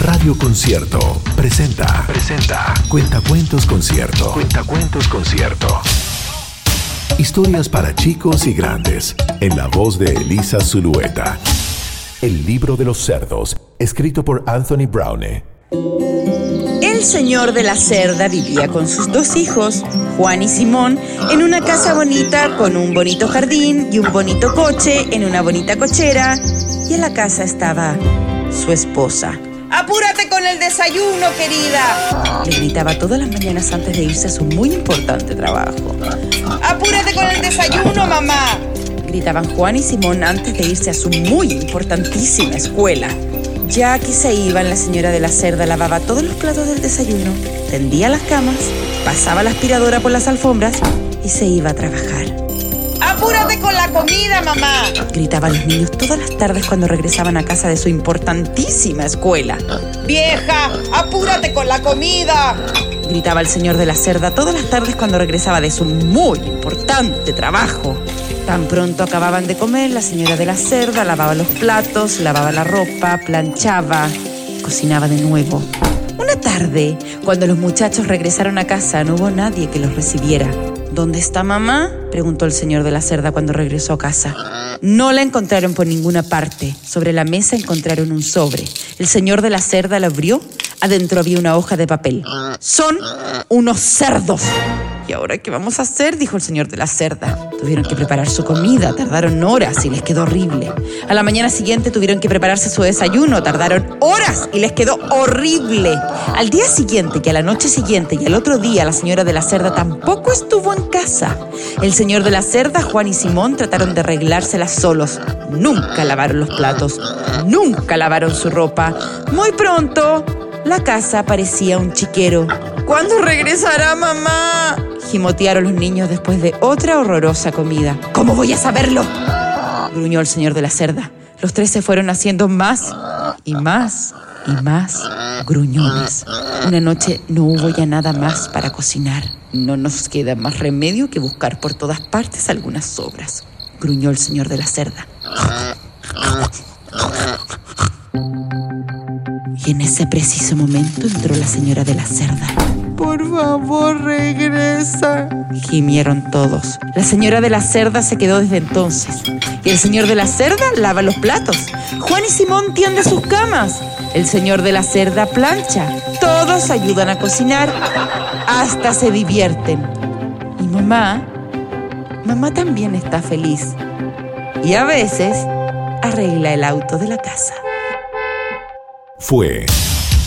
Radio Concierto presenta. Presenta. Cuentacuentos Concierto. Cuentacuentos Concierto. Historias para chicos y grandes. En la voz de Elisa Zulueta. El libro de los cerdos. Escrito por Anthony Browne. El señor de la cerda vivía con sus dos hijos, Juan y Simón, en una casa bonita con un bonito jardín y un bonito coche en una bonita cochera. Y en la casa estaba su esposa. ¡Apúrate con el desayuno, querida! Le gritaba todas las mañanas antes de irse a su muy importante trabajo. ¡Apúrate con el desayuno, mamá! Gritaban Juan y Simón antes de irse a su muy importantísima escuela. Ya que se iban, la señora de la cerda lavaba todos los platos del desayuno, tendía las camas, pasaba la aspiradora por las alfombras y se iba a trabajar. ¡Apúrate con la comida, mamá! Gritaban los niños todas las tardes cuando regresaban a casa de su importantísima escuela. ¡Vieja! ¡Apúrate con la comida! Gritaba el señor de la cerda todas las tardes cuando regresaba de su muy importante trabajo. Tan pronto acababan de comer, la señora de la cerda lavaba los platos, lavaba la ropa, planchaba, cocinaba de nuevo. Una tarde, cuando los muchachos regresaron a casa, no hubo nadie que los recibiera. ¿Dónde está mamá? preguntó el señor de la cerda cuando regresó a casa. No la encontraron por ninguna parte. Sobre la mesa encontraron un sobre. El señor de la cerda lo abrió. Adentro había una hoja de papel. Son unos cerdos. ¿Y ahora qué vamos a hacer? dijo el señor de la cerda. Tuvieron que preparar su comida, tardaron horas y les quedó horrible. A la mañana siguiente tuvieron que prepararse su desayuno, tardaron horas y les quedó horrible. Al día siguiente, que a la noche siguiente y al otro día la señora de la cerda tampoco estuvo en casa. El señor de la cerda, Juan y Simón trataron de arreglárselas solos. Nunca lavaron los platos, nunca lavaron su ropa. Muy pronto, la casa parecía un chiquero. ¿Cuándo regresará mamá? Gimotearon los niños después de otra horrorosa comida. ¿Cómo voy a saberlo? Gruñó el señor de la cerda. Los tres se fueron haciendo más y más y más gruñones. Una noche no hubo ya nada más para cocinar. No nos queda más remedio que buscar por todas partes algunas sobras. Gruñó el señor de la cerda. Y en ese preciso momento entró la señora de la cerda. Por favor, regresa. Gimieron todos. La señora de la cerda se quedó desde entonces. Y el señor de la cerda lava los platos. Juan y Simón tienden sus camas. El señor de la cerda plancha. Todos ayudan a cocinar. Hasta se divierten. Y mamá, mamá también está feliz. Y a veces arregla el auto de la casa. Fue